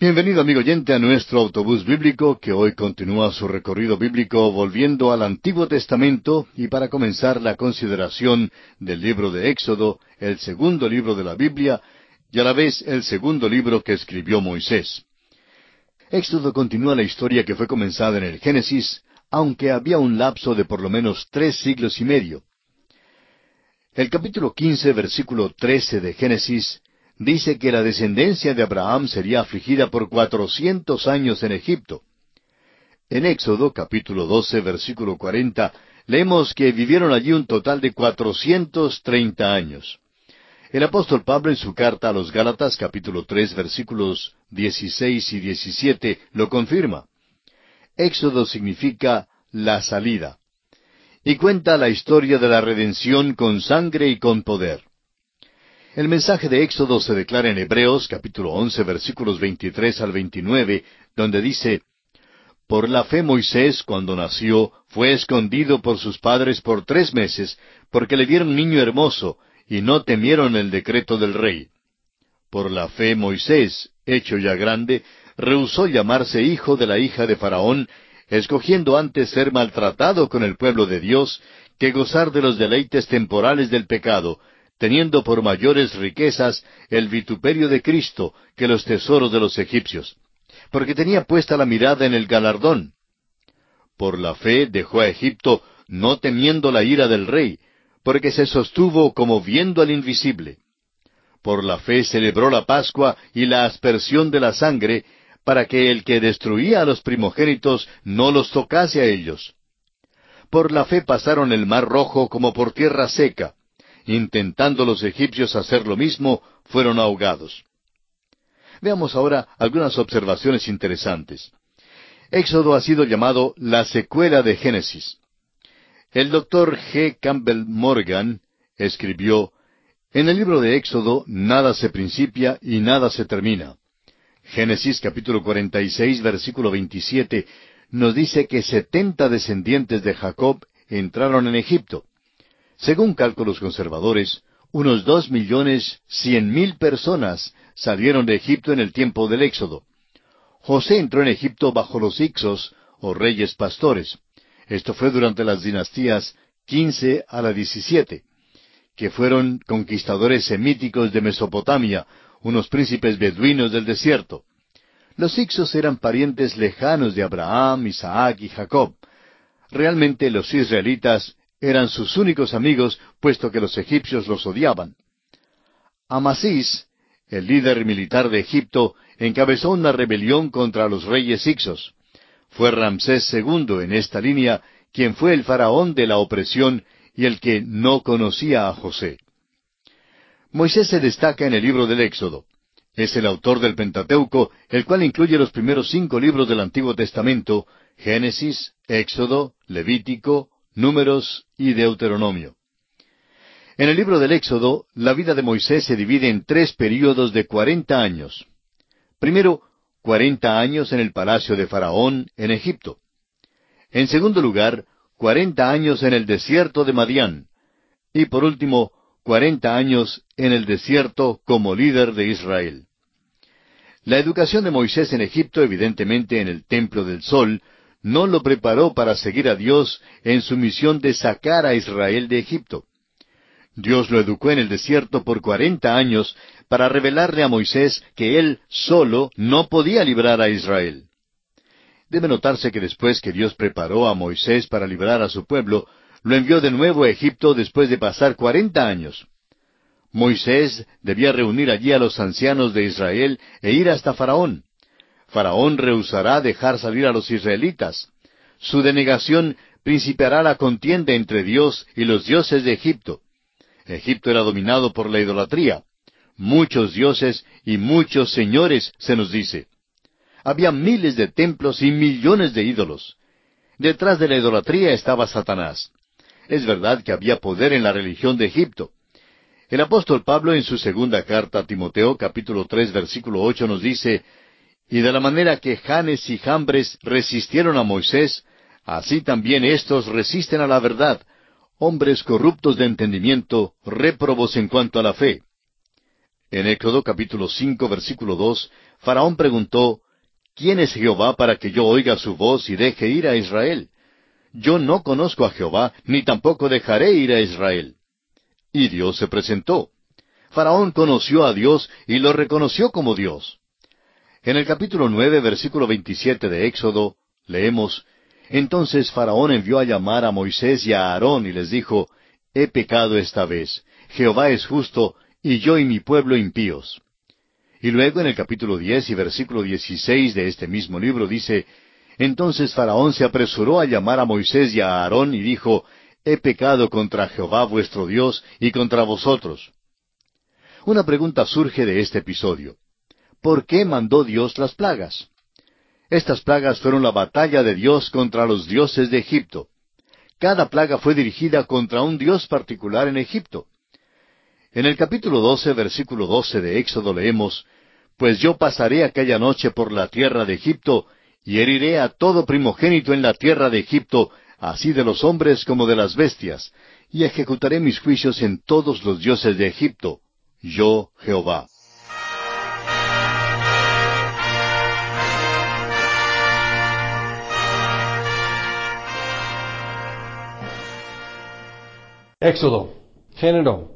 Bienvenido amigo oyente a nuestro autobús bíblico que hoy continúa su recorrido bíblico volviendo al Antiguo Testamento y para comenzar la consideración del libro de Éxodo, el segundo libro de la Biblia y a la vez el segundo libro que escribió Moisés. Éxodo continúa la historia que fue comenzada en el Génesis, aunque había un lapso de por lo menos tres siglos y medio. El capítulo quince, versículo trece de Génesis dice que la descendencia de Abraham sería afligida por cuatrocientos años en Egipto. En Éxodo capítulo doce versículo cuarenta leemos que vivieron allí un total de cuatrocientos treinta años. El apóstol Pablo en su carta a los Gálatas capítulo tres versículos dieciséis y diecisiete lo confirma. Éxodo significa la salida. Y cuenta la historia de la redención con sangre y con poder. El mensaje de Éxodo se declara en Hebreos capítulo once versículos veintitrés al veintinueve, donde dice Por la fe Moisés, cuando nació, fue escondido por sus padres por tres meses, porque le vieron niño hermoso, y no temieron el decreto del rey. Por la fe Moisés, hecho ya grande, rehusó llamarse hijo de la hija de Faraón, escogiendo antes ser maltratado con el pueblo de Dios que gozar de los deleites temporales del pecado, teniendo por mayores riquezas el vituperio de Cristo que los tesoros de los egipcios, porque tenía puesta la mirada en el galardón. Por la fe dejó a Egipto, no temiendo la ira del rey, porque se sostuvo como viendo al invisible. Por la fe celebró la Pascua y la aspersión de la sangre, para que el que destruía a los primogénitos no los tocase a ellos. Por la fe pasaron el mar rojo como por tierra seca, Intentando los egipcios hacer lo mismo, fueron ahogados. Veamos ahora algunas observaciones interesantes. Éxodo ha sido llamado la secuela de Génesis. El doctor G. Campbell Morgan escribió, En el libro de Éxodo nada se principia y nada se termina. Génesis capítulo 46 versículo 27 nos dice que setenta descendientes de Jacob entraron en Egipto. Según cálculos conservadores, unos dos millones cien mil personas salieron de Egipto en el tiempo del Éxodo. José entró en Egipto bajo los Ixos, o reyes pastores. Esto fue durante las dinastías quince a la diecisiete, que fueron conquistadores semíticos de Mesopotamia, unos príncipes beduinos del desierto. Los Ixos eran parientes lejanos de Abraham, Isaac y Jacob. Realmente los israelitas eran sus únicos amigos, puesto que los egipcios los odiaban. Amasís, el líder militar de Egipto, encabezó una rebelión contra los reyes Ixos. Fue Ramsés II en esta línea quien fue el faraón de la opresión y el que no conocía a José. Moisés se destaca en el libro del Éxodo. Es el autor del Pentateuco, el cual incluye los primeros cinco libros del Antiguo Testamento, Génesis, Éxodo, Levítico, Números y Deuteronomio. En el libro del Éxodo, la vida de Moisés se divide en tres períodos de cuarenta años. Primero, cuarenta años en el palacio de Faraón en Egipto. En segundo lugar, cuarenta años en el desierto de Madián. Y por último, cuarenta años en el desierto como líder de Israel. La educación de Moisés en Egipto, evidentemente en el Templo del Sol, no lo preparó para seguir a Dios en su misión de sacar a Israel de Egipto. Dios lo educó en el desierto por cuarenta años para revelarle a Moisés que él solo no podía librar a Israel. Debe notarse que después que Dios preparó a Moisés para librar a su pueblo, lo envió de nuevo a Egipto después de pasar cuarenta años. Moisés debía reunir allí a los ancianos de Israel e ir hasta Faraón. Faraón rehusará dejar salir a los israelitas. Su denegación principiará la contienda entre Dios y los dioses de Egipto. Egipto era dominado por la idolatría. Muchos dioses y muchos señores, se nos dice. Había miles de templos y millones de ídolos. Detrás de la idolatría estaba Satanás. Es verdad que había poder en la religión de Egipto. El apóstol Pablo en su segunda carta a Timoteo capítulo tres versículo ocho nos dice, y de la manera que Janes y Jambres resistieron a Moisés, así también éstos resisten a la verdad, hombres corruptos de entendimiento, réprobos en cuanto a la fe. En Éxodo capítulo cinco versículo dos, Faraón preguntó, ¿Quién es Jehová para que yo oiga su voz y deje ir a Israel? Yo no conozco a Jehová, ni tampoco dejaré ir a Israel. Y Dios se presentó. Faraón conoció a Dios y lo reconoció como Dios. En el capítulo nueve, versículo veintisiete de Éxodo, leemos, Entonces Faraón envió a llamar a Moisés y a Aarón y les dijo, He pecado esta vez, Jehová es justo, y yo y mi pueblo impíos. Y luego en el capítulo diez y versículo dieciséis de este mismo libro dice, Entonces Faraón se apresuró a llamar a Moisés y a Aarón y dijo, He pecado contra Jehová vuestro Dios y contra vosotros. Una pregunta surge de este episodio. ¿Por qué mandó Dios las plagas? Estas plagas fueron la batalla de Dios contra los dioses de Egipto. Cada plaga fue dirigida contra un dios particular en Egipto. En el capítulo doce, versículo doce de Éxodo leemos, Pues yo pasaré aquella noche por la tierra de Egipto, y heriré a todo primogénito en la tierra de Egipto, así de los hombres como de las bestias, y ejecutaré mis juicios en todos los dioses de Egipto, yo Jehová. Éxodo, género.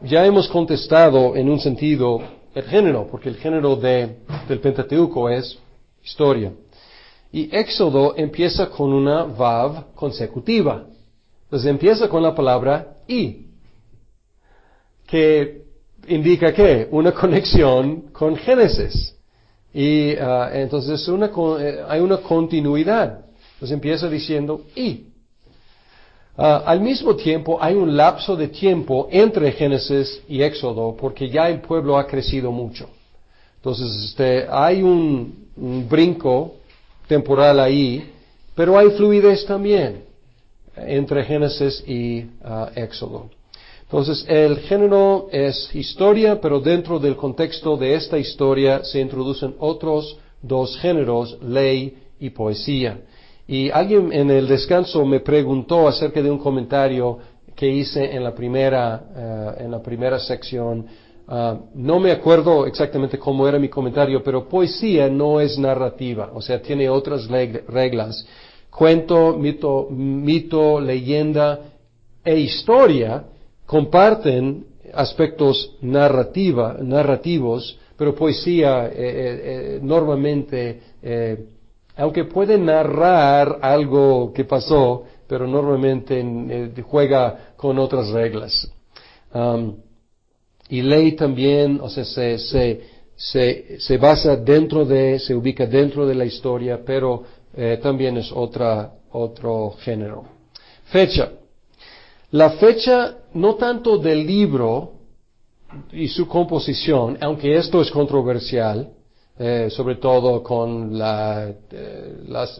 Ya hemos contestado en un sentido el género, porque el género de, del Pentateuco es historia. Y Éxodo empieza con una vav consecutiva. Entonces empieza con la palabra y, que indica que una conexión con Génesis. Y uh, entonces eh, hay una continuidad. Entonces empieza diciendo y. Uh, al mismo tiempo hay un lapso de tiempo entre Génesis y Éxodo porque ya el pueblo ha crecido mucho. Entonces este, hay un, brinco temporal ahí, pero hay fluidez también entre Génesis y uh, Éxodo. Entonces, el género es historia, pero dentro del contexto de esta historia se introducen otros dos géneros, ley y poesía. Y alguien en el descanso me preguntó acerca de un comentario que hice en la primera, uh, en la primera sección. Uh, no me acuerdo exactamente cómo era mi comentario, pero poesía no es narrativa, o sea, tiene otras reglas. Cuento, mito, mito leyenda e historia comparten aspectos narrativa, narrativos, pero poesía eh, eh, eh normalmente, eh, aunque puede narrar algo que pasó, pero normalmente eh, juega con otras reglas. Um, y ley también, o sea, se, se, se, se, basa dentro de, se ubica dentro de la historia, pero también es otra, otro género. Fecha. La fecha no tanto del libro y su composición, aunque esto es controversial, eh, sobre todo con la, eh,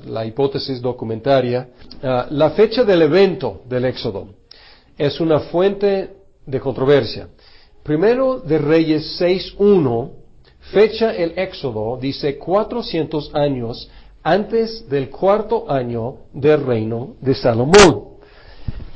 la hipótesis documentaria, uh, la fecha del evento del Éxodo es una fuente de controversia. Primero de Reyes 6.1, fecha el Éxodo, dice 400 años antes del cuarto año del reino de Salomón.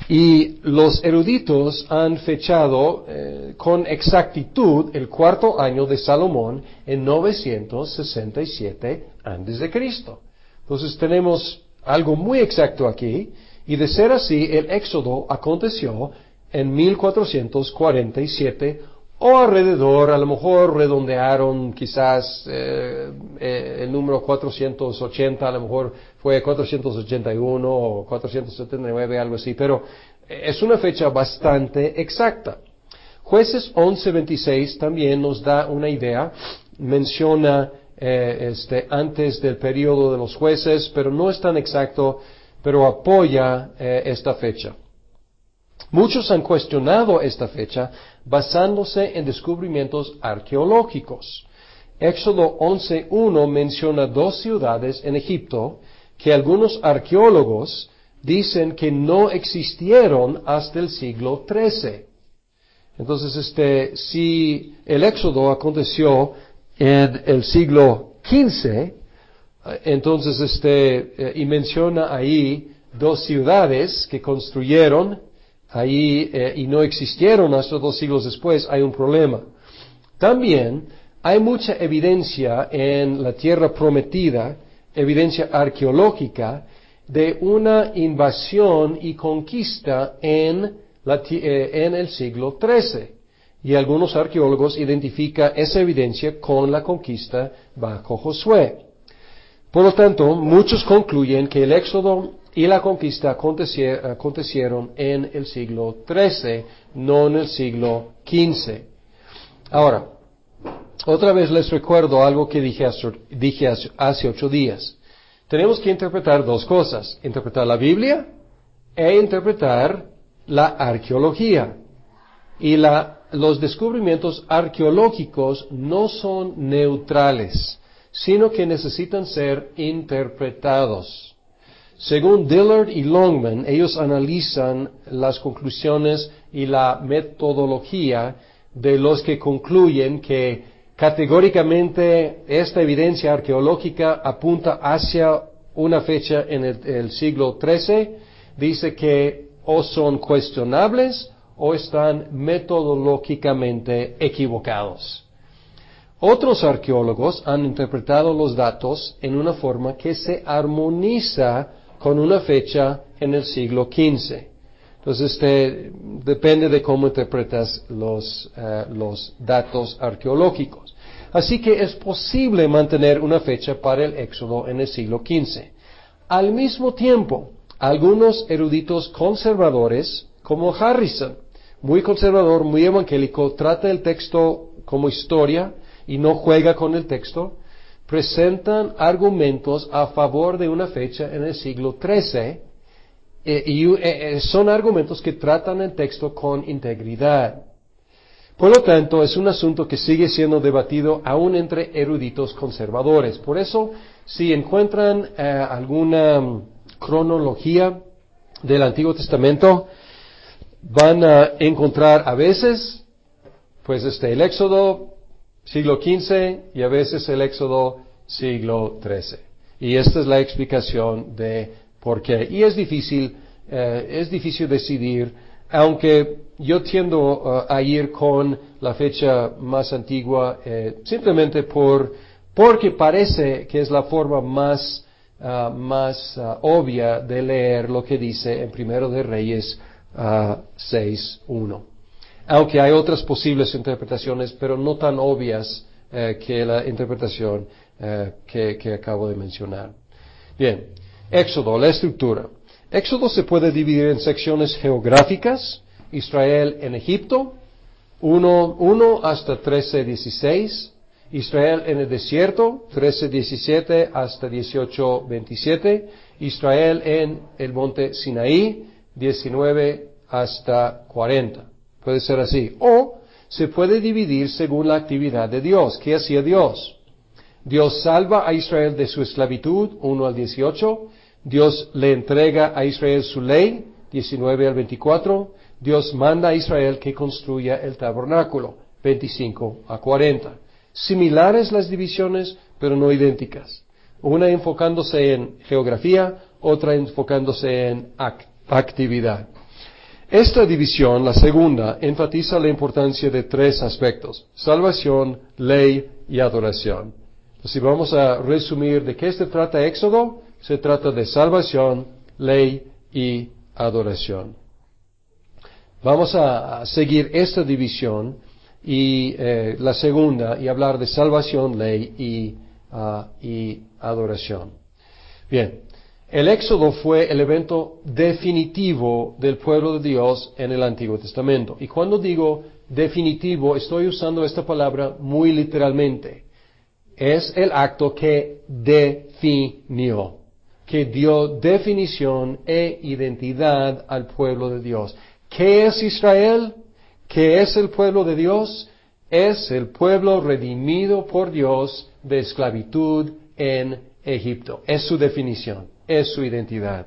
Y los eruditos han fechado eh, con exactitud el cuarto año de Salomón en 967 antes de Cristo. Entonces tenemos algo muy exacto aquí y de ser así el éxodo aconteció en 1447 o alrededor, a lo mejor redondearon quizás eh, eh, el número 480, a lo mejor fue 481 o 479, algo así, pero es una fecha bastante exacta. Jueces 11:26 también nos da una idea, menciona eh, este, antes del periodo de los jueces, pero no es tan exacto, pero apoya esta fecha. Muchos han cuestionado esta fecha basándose en descubrimientos arqueológicos. Éxodo 11.1 menciona dos ciudades en Egipto que algunos arqueólogos dicen que no existieron hasta el siglo XIII. Entonces, este, si el éxodo aconteció en el siglo XV, entonces, este, eh, y menciona ahí dos ciudades que construyeron ahí eh, y no existieron hasta dos siglos después, hay un problema. También hay mucha evidencia en la tierra prometida, evidencia arqueológica, de una invasión y conquista en, eh, en el siglo XIII. Y algunos arqueólogos identifican esa evidencia con la conquista bajo Josué. Por lo tanto, muchos concluyen que el éxodo y la conquista acontecieron en el siglo XIII, no en el siglo XV. Ahora, otra vez les recuerdo algo que dije hace, ocho días. Tenemos que interpretar dos cosas, interpretar la Biblia e interpretar la arqueología. Y los descubrimientos arqueológicos no son neutrales, sino que necesitan ser interpretados. Según Dillard y Longman, ellos analizan las conclusiones y la metodología de los que concluyen que categóricamente esta evidencia arqueológica apunta hacia una fecha en el, siglo XIII, dice que o son cuestionables o están metodológicamente equivocados. Otros arqueólogos han interpretado los datos en una forma que se armoniza con una fecha en el siglo XV. Entonces, depende de cómo interpretas los, eh, los datos arqueológicos. Así que es posible mantener una fecha para el éxodo en el siglo XV. Al mismo tiempo, algunos eruditos conservadores, como Harrison, muy conservador, muy evangélico, trata el texto como historia y no juega con el texto, presentan argumentos a favor de una fecha en el siglo XIII eh, y eh, eh, son argumentos que tratan el texto con integridad. Por lo tanto, es un asunto que sigue siendo debatido aún entre eruditos conservadores. Por eso, si encuentran alguna mm, cronología del Antiguo Testamento, van a encontrar a veces, pues este, el Éxodo siglo XV y a veces el Éxodo siglo XIII. Y esta es la explicación de por qué. Y es difícil, eh, es difícil decidir, aunque yo tiendo uh, a ir con la fecha más antigua eh, simplemente por, porque parece que es la forma más, uh, más obvia de leer lo que dice en Primero de Reyes 6.1 aunque hay otras posibles interpretaciones, pero no tan obvias eh, que la interpretación eh, que, acabo de mencionar. Bien, Éxodo, la estructura. Éxodo se puede dividir en secciones geográficas, Israel en Egipto, 1, hasta 13.16, Israel en el desierto, 13.17 hasta 18.27, Israel en el monte Sinaí, 19 hasta 40. Puede ser así. O se puede dividir según la actividad de Dios. ¿Qué hacía Dios? Dios salva a Israel de su esclavitud, 1 al 18. Dios le entrega a Israel su ley, 19 al 24. Dios manda a Israel que construya el tabernáculo, 25 a 40. Similares las divisiones, pero no idénticas. Una enfocándose en geografía, otra enfocándose en actividad. Esta división, la segunda, enfatiza la importancia de tres aspectos, salvación, ley y adoración. Si vamos a resumir de qué se trata Éxodo, se trata de salvación, ley y adoración. Vamos a seguir esta división y eh, la segunda y hablar de salvación, ley y, ah, y adoración. Bien, el éxodo fue el evento definitivo del pueblo de Dios en el Antiguo Testamento. Y cuando digo definitivo, estoy usando esta palabra muy literalmente. Es el acto que definió, que dio definición e identidad al pueblo de Dios. ¿Qué es Israel? ¿Qué es el pueblo de Dios? Es el pueblo redimido por Dios de esclavitud en Egipto. Es su definición es su identidad.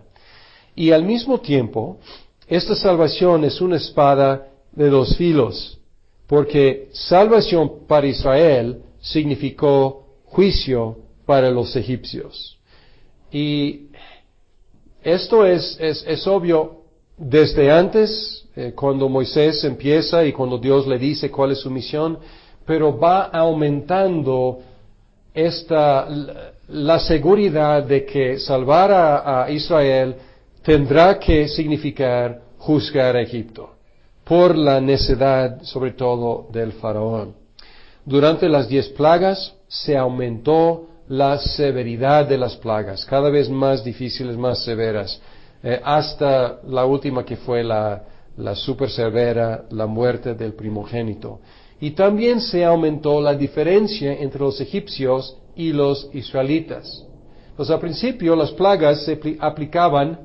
Y al mismo tiempo, esta salvación es una espada de dos filos, porque salvación para Israel significó juicio para los egipcios. Y esto es, es, obvio desde antes, eh, cuando Moisés empieza y cuando Dios le dice cuál es su misión, pero va aumentando esta, la seguridad de que salvar a, Israel tendrá que significar juzgar a Egipto por la necedad sobre todo del faraón. Durante las diez plagas se aumentó la severidad de las plagas, cada vez más difíciles, más severas, eh, hasta la última que fue la, la super severa, la muerte del primogénito. Y también se aumentó la diferencia entre los egipcios y los israelitas. Pues al principio las plagas se aplicaban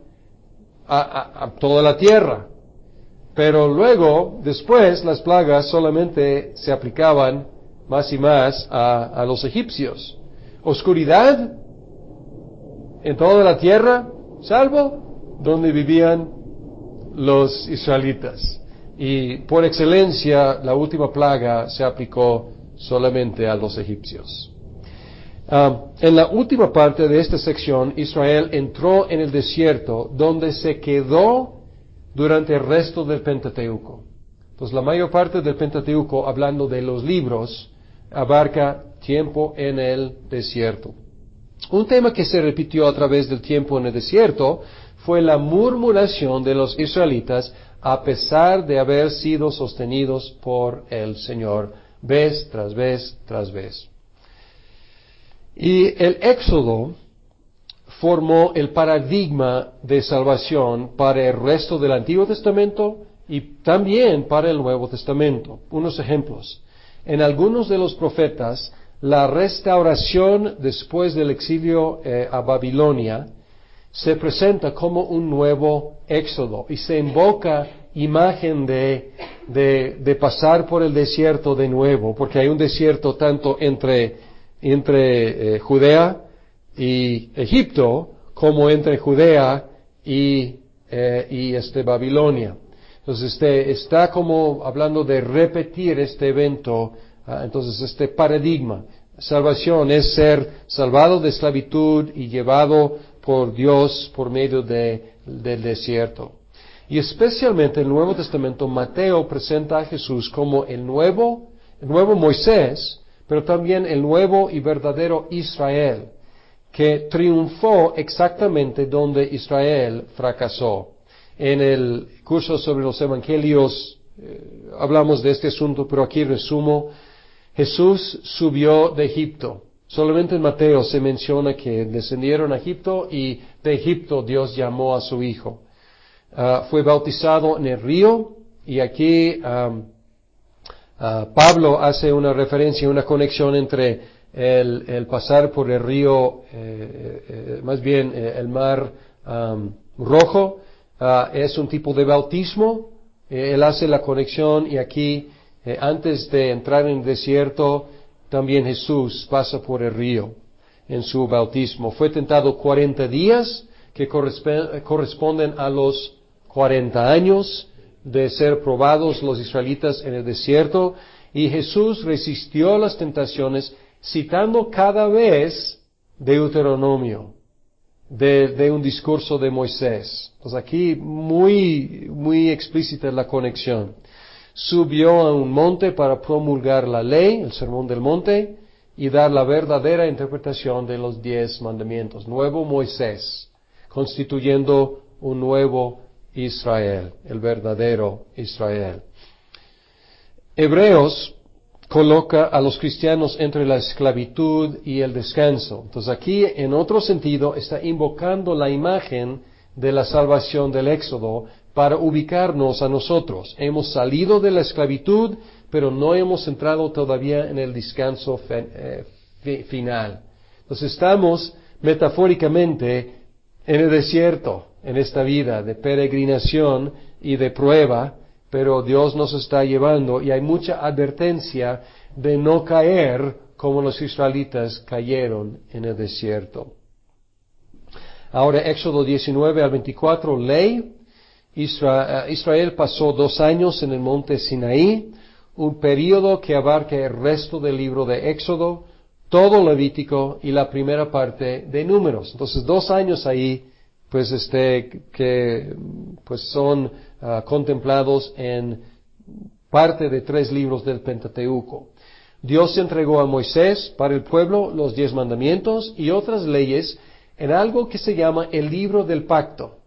a, toda la tierra, pero luego, después, las plagas solamente se aplicaban más y más a, a los egipcios. Oscuridad en toda la tierra, salvo donde vivían los israelitas. Y por excelencia, la última plaga se aplicó solamente a los egipcios. Ah, en la última parte de esta sección, Israel entró en el desierto donde se quedó durante el resto del Pentateuco. Entonces, la mayor parte del Pentateuco, hablando de los libros, abarca tiempo en el desierto. Un tema que se repitió a través del tiempo en el desierto fue la murmuración de los israelitas a pesar de haber sido sostenidos por el Señor vez tras vez tras vez. Y el Éxodo formó el paradigma de salvación para el resto del Antiguo Testamento y también para el Nuevo Testamento. Unos ejemplos. En algunos de los profetas, la restauración después del exilio eh, a Babilonia se presenta como un nuevo éxodo y se invoca imagen de, de, pasar por el desierto de nuevo, porque hay un desierto tanto entre, entre eh, Judea y Egipto como entre Judea y, eh, y este Babilonia. Entonces este, está como hablando de repetir este evento, ah, entonces este paradigma. Salvación es ser salvado de esclavitud y llevado por Dios por medio de, del desierto. Y especialmente en el Nuevo Testamento, Mateo presenta a Jesús como el nuevo, el nuevo Moisés, pero también el nuevo y verdadero Israel, que triunfó exactamente donde Israel fracasó. En el curso sobre los evangelios eh, hablamos de este asunto, pero aquí resumo. Jesús subió de Egipto Solamente en Mateo se menciona que descendieron a Egipto y de Egipto Dios llamó a su hijo. Ah, fue bautizado en el río y aquí ah, Pablo hace una referencia, una conexión entre el, pasar por el río, eh, eh, eh, más bien el mar rojo, ah, es un tipo de bautismo. él hace la conexión y aquí, antes de entrar en el desierto, también Jesús pasa por el río en su bautismo. Fue tentado cuarenta días que corresponden a los cuarenta años de ser probados los israelitas en el desierto y Jesús resistió las tentaciones citando cada vez Deuteronomio de, de un discurso de Moisés. Pues aquí muy, muy explícita la conexión subió a un monte para promulgar la ley, el sermón del monte, y dar la verdadera interpretación de los diez mandamientos. Nuevo Moisés, constituyendo un nuevo Israel, el verdadero Israel. Hebreos coloca a los cristianos entre la esclavitud y el descanso. Entonces aquí, en otro sentido, está invocando la imagen de la salvación del Éxodo para ubicarnos a nosotros. Hemos salido de la esclavitud, pero no hemos entrado todavía en el descanso eh, final. Entonces estamos metafóricamente en el desierto, en esta vida de peregrinación y de prueba, pero Dios nos está llevando y hay mucha advertencia de no caer como los israelitas cayeron en el desierto. Ahora Éxodo 19 al 24, ley eh, Israel pasó dos años en el monte Sinaí, un periodo que abarca el resto del libro de Éxodo, todo Levítico y la primera parte de Números. Entonces, dos años ahí, pues este, que pues son ah, contemplados en parte de tres libros del Pentateuco. Dios entregó a Moisés para el pueblo los diez mandamientos y otras leyes en algo que se llama el libro del pacto.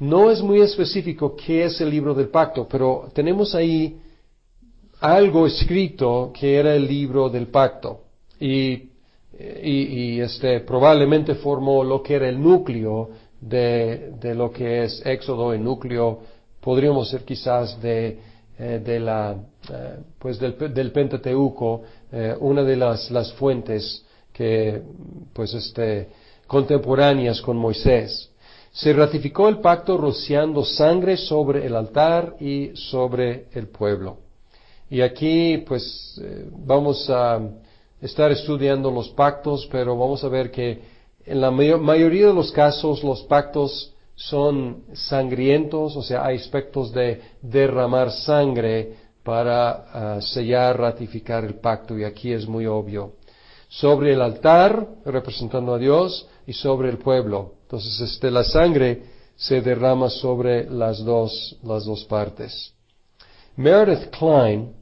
No es muy específico qué es el libro del pacto, pero tenemos ahí algo escrito que era el libro del pacto. Y, y, este, probablemente formó lo que era el núcleo de, de lo que es Éxodo, el núcleo, podríamos ser quizás de, eh, de la, eh, pues del, del Pentateuco, eh, una de las, las fuentes que, pues este, contemporáneas con Moisés. Se ratificó el pacto rociando sangre sobre el altar y sobre el pueblo. Y aquí, pues, vamos a estar estudiando los pactos, pero vamos a ver que en la mayoría de los casos los pactos son sangrientos, o sea, hay aspectos de derramar sangre para ah, sellar, ratificar el pacto, y aquí es muy obvio. Sobre el altar, representando a Dios, y sobre el pueblo. Entonces, este, la sangre se derrama sobre las dos, las dos partes. Meredith Klein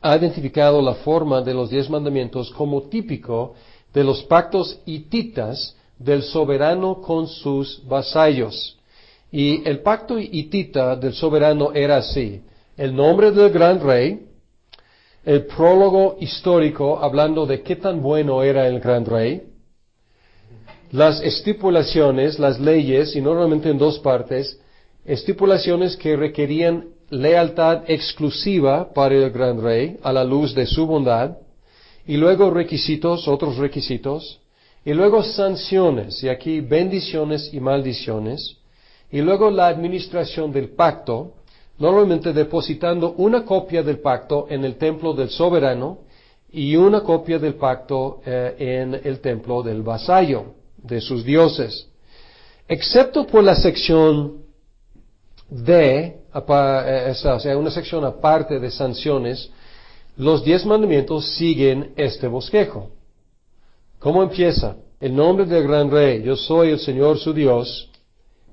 ha identificado la forma de los diez mandamientos como típico de los pactos hititas del soberano con sus vasallos. Y el pacto hitita del soberano era así. El nombre del gran rey, el prólogo histórico hablando de qué tan bueno era el gran rey, las estipulaciones, las leyes, y normalmente en dos partes, estipulaciones que requerían lealtad exclusiva para el gran rey a la luz de su bondad, y luego requisitos, otros requisitos, y luego sanciones, y aquí bendiciones y maldiciones, y luego la administración del pacto, normalmente depositando una copia del pacto en el templo del soberano y una copia del pacto eh, en el templo del vasallo de sus dioses. Excepto por la sección D, eh, o sea, una sección aparte de sanciones, los diez mandamientos siguen este bosquejo. ¿Cómo empieza? El nombre del gran rey, yo soy el Señor su Dios,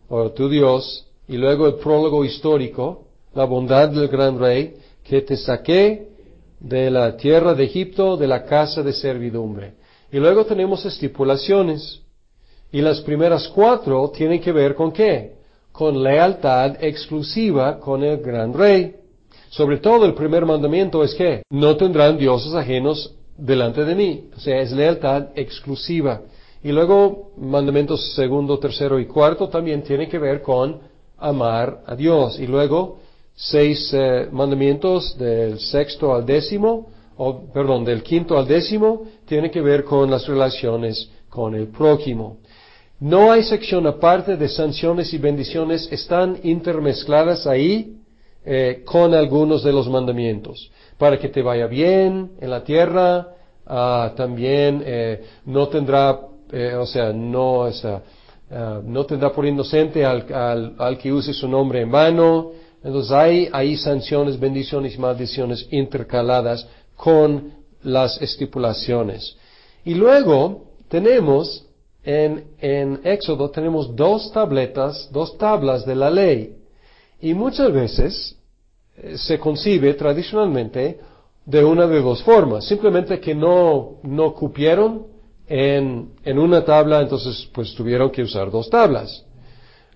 o tu Dios, y luego el prólogo histórico, la bondad del gran rey, que te saqué de la tierra de Egipto, de la casa de servidumbre. Y luego tenemos estipulaciones. Y las primeras cuatro tienen que ver con qué? Con lealtad exclusiva con el gran rey. Sobre todo el primer mandamiento es que no tendrán dioses ajenos delante de mí. O sea, es lealtad exclusiva. Y luego mandamientos segundo, tercero y cuarto también tienen que ver con amar a Dios. Y luego seis eh, mandamientos del sexto al décimo, o perdón, del quinto al décimo, tienen que ver con las relaciones con el prójimo. No hay sección aparte de sanciones y bendiciones, están intermezcladas ahí eh, con algunos de los mandamientos. Para que te vaya bien en la tierra, ah, también eh, no tendrá, eh, o sea, no, ah, no tendrá por inocente al, al, que use su nombre en vano. Entonces hay ahí sanciones, bendiciones y maldiciones intercaladas con las estipulaciones. Y luego tenemos en, en Éxodo tenemos dos tabletas, dos tablas de la ley. Y muchas veces se concibe tradicionalmente de una de dos formas. Simplemente que no, no cupieron en, en una tabla, entonces pues tuvieron que usar dos tablas.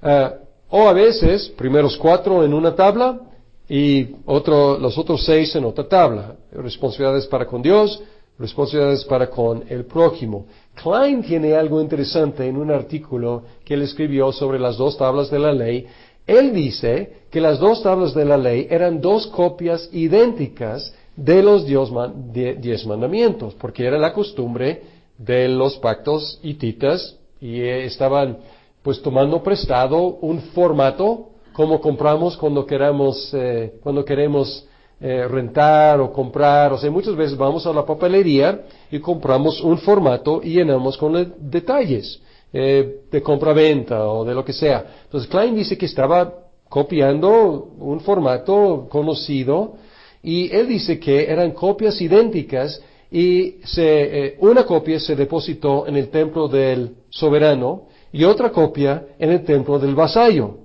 Eh, o a veces, primeros cuatro en una tabla y otro, los otros seis en otra tabla. Responsabilidades para con Dios, responsabilidades para con el prójimo. Klein tiene algo interesante en un artículo que él escribió sobre las dos tablas de la ley él dice que las dos tablas de la ley eran dos copias idénticas de los diez mandamientos, porque era la costumbre de los pactos hititas y estaban pues tomando prestado un formato como compramos cuando queramos, eh, cuando queremos eh, rentar o comprar, o sea, muchas veces vamos a la papelería y compramos un formato y llenamos con detalles eh, de compra-venta o de lo que sea. Entonces Klein dice que estaba copiando un formato conocido y él dice que eran copias idénticas y se, eh, una copia se depositó en el templo del soberano y otra copia en el templo del vasallo.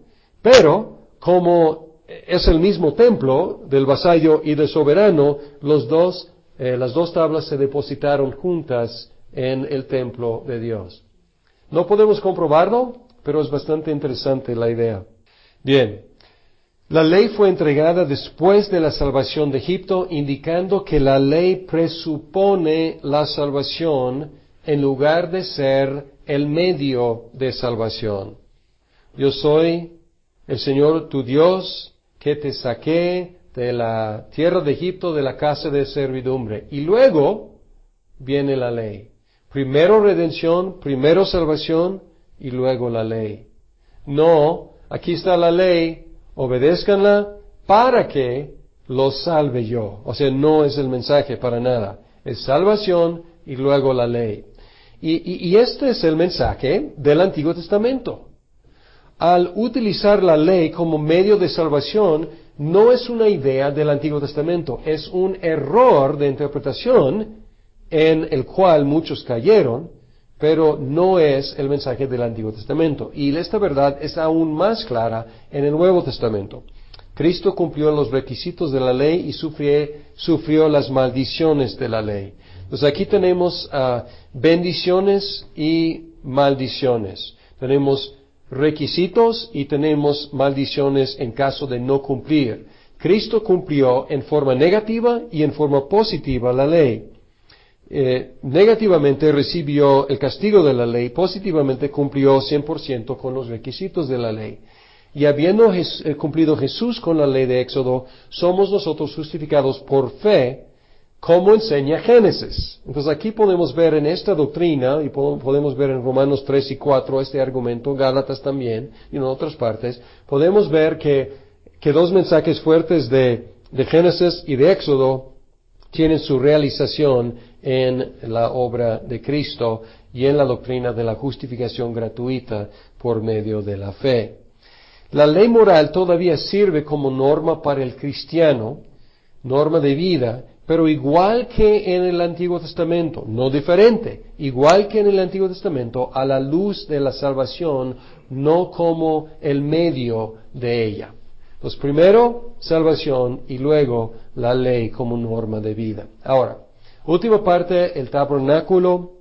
Pero como es el mismo templo del vasallo y del soberano, los dos eh, las dos tablas se depositaron juntas en el templo de Dios. No podemos comprobarlo, pero es bastante interesante la idea. Bien, la ley fue entregada después de la salvación de Egipto, indicando que la ley presupone la salvación en lugar de ser el medio de salvación. Yo soy el Señor tu Dios que te saqué de la tierra de Egipto, de la casa de servidumbre. Y luego viene la ley. Primero redención, primero salvación y luego la ley. No, aquí está la ley, obedézcanla para que los salve yo. O sea, no es el mensaje para nada. Es salvación y luego la ley. Y, y, este es el mensaje del Antiguo Testamento. Al utilizar la ley como medio de salvación, no es una idea del Antiguo Testamento, es un error de interpretación en el cual muchos cayeron, pero no es el mensaje del Antiguo Testamento. Y esta verdad es aún más clara en el Nuevo Testamento. Cristo cumplió los requisitos de la ley y sufrió, las maldiciones de la ley. Entonces aquí tenemos ah, bendiciones y maldiciones. Tenemos requisitos y tenemos maldiciones en caso de no cumplir. Cristo cumplió en forma negativa y en forma positiva la ley. Eh, negativamente recibió el castigo de la ley, positivamente cumplió 100% con los requisitos de la ley. Y habiendo eh, cumplido Jesús con la ley de Éxodo, somos nosotros justificados por fe, como enseña Génesis. Entonces aquí podemos ver en esta doctrina, y podemos ver en Romanos 3 y 4 este argumento, Gálatas también, y en otras partes, podemos ver que, que dos mensajes fuertes de, de Génesis y de Éxodo tienen su realización en la obra de Cristo y en la doctrina de la justificación gratuita por medio de la fe. La ley moral todavía sirve como norma para el cristiano, norma de vida, pero igual que en el Antiguo Testamento, no diferente, igual que en el Antiguo Testamento, a la luz de la salvación, no como el medio de ella. Pues primero salvación y luego la ley como norma de vida. Ahora, Última parte, el tabernáculo,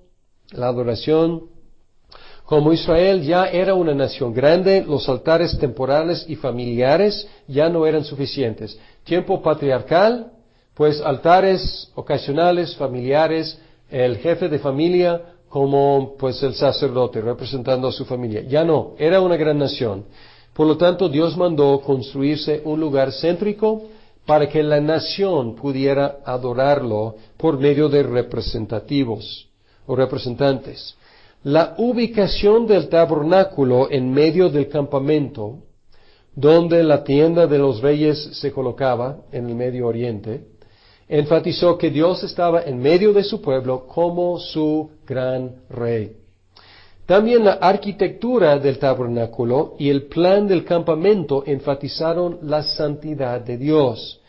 la adoración. Como Israel ya era una nación grande, los altares temporales y familiares ya no eran suficientes. Tiempo patriarcal, pues altares ocasionales, familiares, el jefe de familia como pues el sacerdote representando a su familia. Ya no, era una gran nación. Por lo tanto, Dios mandó construirse un lugar céntrico para que la nación pudiera adorarlo por medio de representativos o representantes. La ubicación del tabernáculo en medio del campamento, donde la tienda de los reyes se colocaba en el Medio Oriente, enfatizó que Dios estaba en medio de su pueblo como su gran rey. También la arquitectura del tabernáculo y el plan del campamento enfatizaron la santidad de Dios.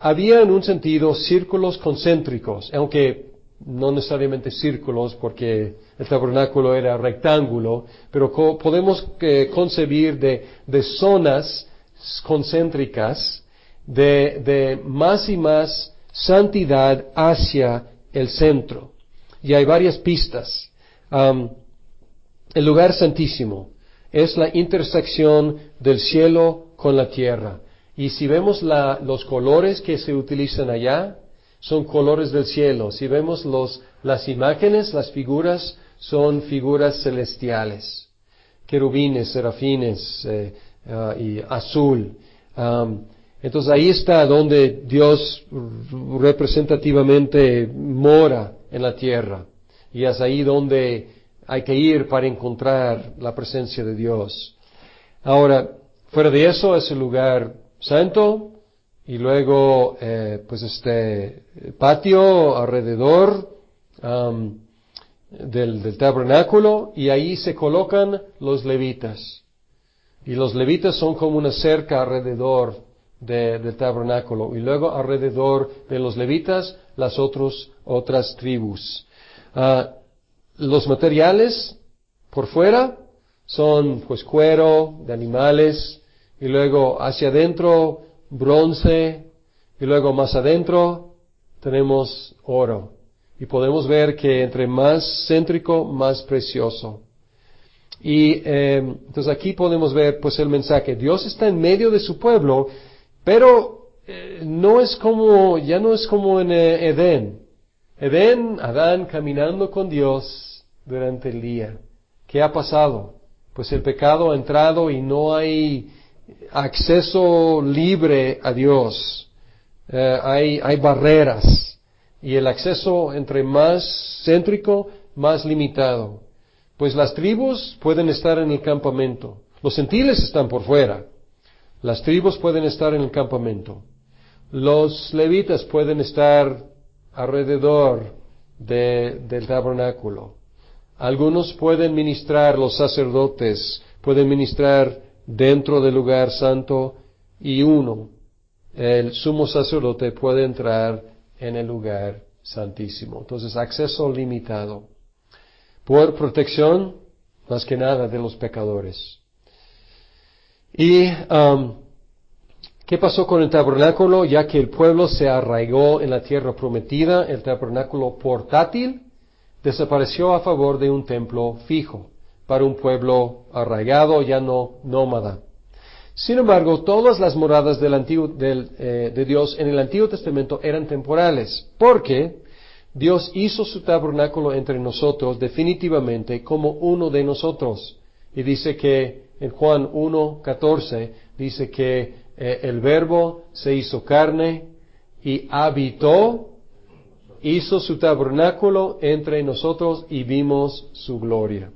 Había en un sentido círculos concéntricos, aunque no necesariamente círculos porque el tabernáculo era rectángulo, pero podemos eh, concebir de, zonas concéntricas de, más y más santidad hacia el centro. Y hay varias pistas. El lugar santísimo es la intersección del cielo con la tierra. Y si vemos los colores que se utilizan allá, son colores del cielo. Si vemos las imágenes, las figuras, son figuras celestiales. Querubines, serafines eh, ah, y azul. entonces ahí está donde Dios representativamente mora en la tierra. Y es ahí donde hay que ir para encontrar la presencia de Dios. Ahora, fuera de eso es el lugar santo y luego eh, pues este patio alrededor del, tabernáculo y ahí se colocan los levitas. Y los levitas son como una cerca alrededor del tabernáculo y luego alrededor de los levitas las otros, otras tribus. Ah, los materiales por fuera son pues cuero de animales y luego hacia adentro bronce y luego más adentro tenemos oro. Y podemos ver que entre más céntrico, más precioso. Y eh, entonces aquí podemos ver pues el mensaje. Dios está en medio de su pueblo, pero eh, no es como, ya no es como en eh, Edén. Edén, Adán caminando con Dios durante el día. ¿Qué ha pasado? Pues el pecado ha entrado y no hay acceso libre a Dios. hay, hay barreras. Y el acceso entre más céntrico, más limitado. Pues las tribus pueden estar en el campamento. Los gentiles están por fuera. Las tribus pueden estar en el campamento. Los levitas pueden estar alrededor del tabernáculo. Algunos pueden ministrar, los sacerdotes pueden ministrar dentro del lugar santo y uno, el sumo sacerdote, puede entrar en el lugar santísimo. Entonces, acceso limitado por protección más que nada de los pecadores. ¿Y um, qué pasó con el tabernáculo? Ya que el pueblo se arraigó en la tierra prometida, el tabernáculo portátil desapareció a favor de un templo fijo para un pueblo arraigado, ya no nómada. Sin embargo, todas las moradas del eh, de Dios en el Antiguo Testamento eran temporales, porque Dios hizo su tabernáculo entre nosotros definitivamente como uno de nosotros. Y dice que en Juan 1.14 dice que eh, el verbo se hizo carne y habitó, hizo su tabernáculo entre nosotros y vimos su gloria.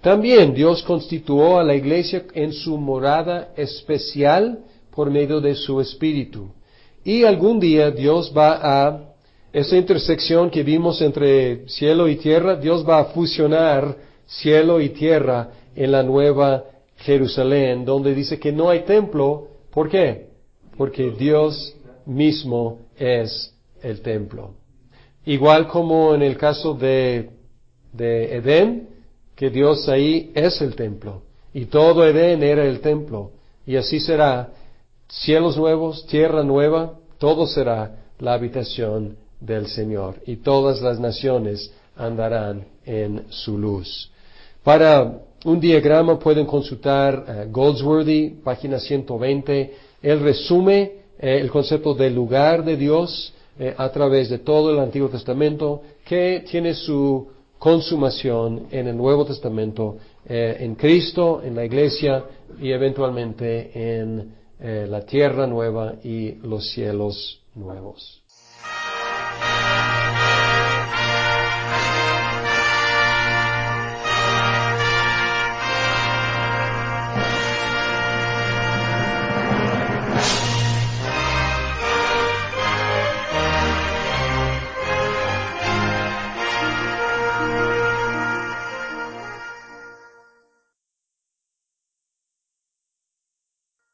También Dios constituyó a la iglesia en su morada especial por medio de su espíritu. Y algún día Dios va a esa intersección que vimos entre cielo y tierra, Dios va a fusionar cielo y tierra en la nueva Jerusalén, donde dice que no hay templo. ¿Por qué? Porque Dios mismo es el templo. Igual como en el caso de, de Edén, que Dios ahí es el templo. Y todo Edén era el templo. Y así será. Cielos nuevos, tierra nueva, todo será la habitación del Señor y todas las naciones andarán en su luz. Para un diagrama pueden consultar eh, Goldsworthy, página 120. Él resume eh, el concepto del lugar de Dios eh, a través de todo el Antiguo Testamento que tiene su consumación en el Nuevo Testamento, en Cristo, en la Iglesia y eventualmente en la tierra nueva y los cielos nuevos.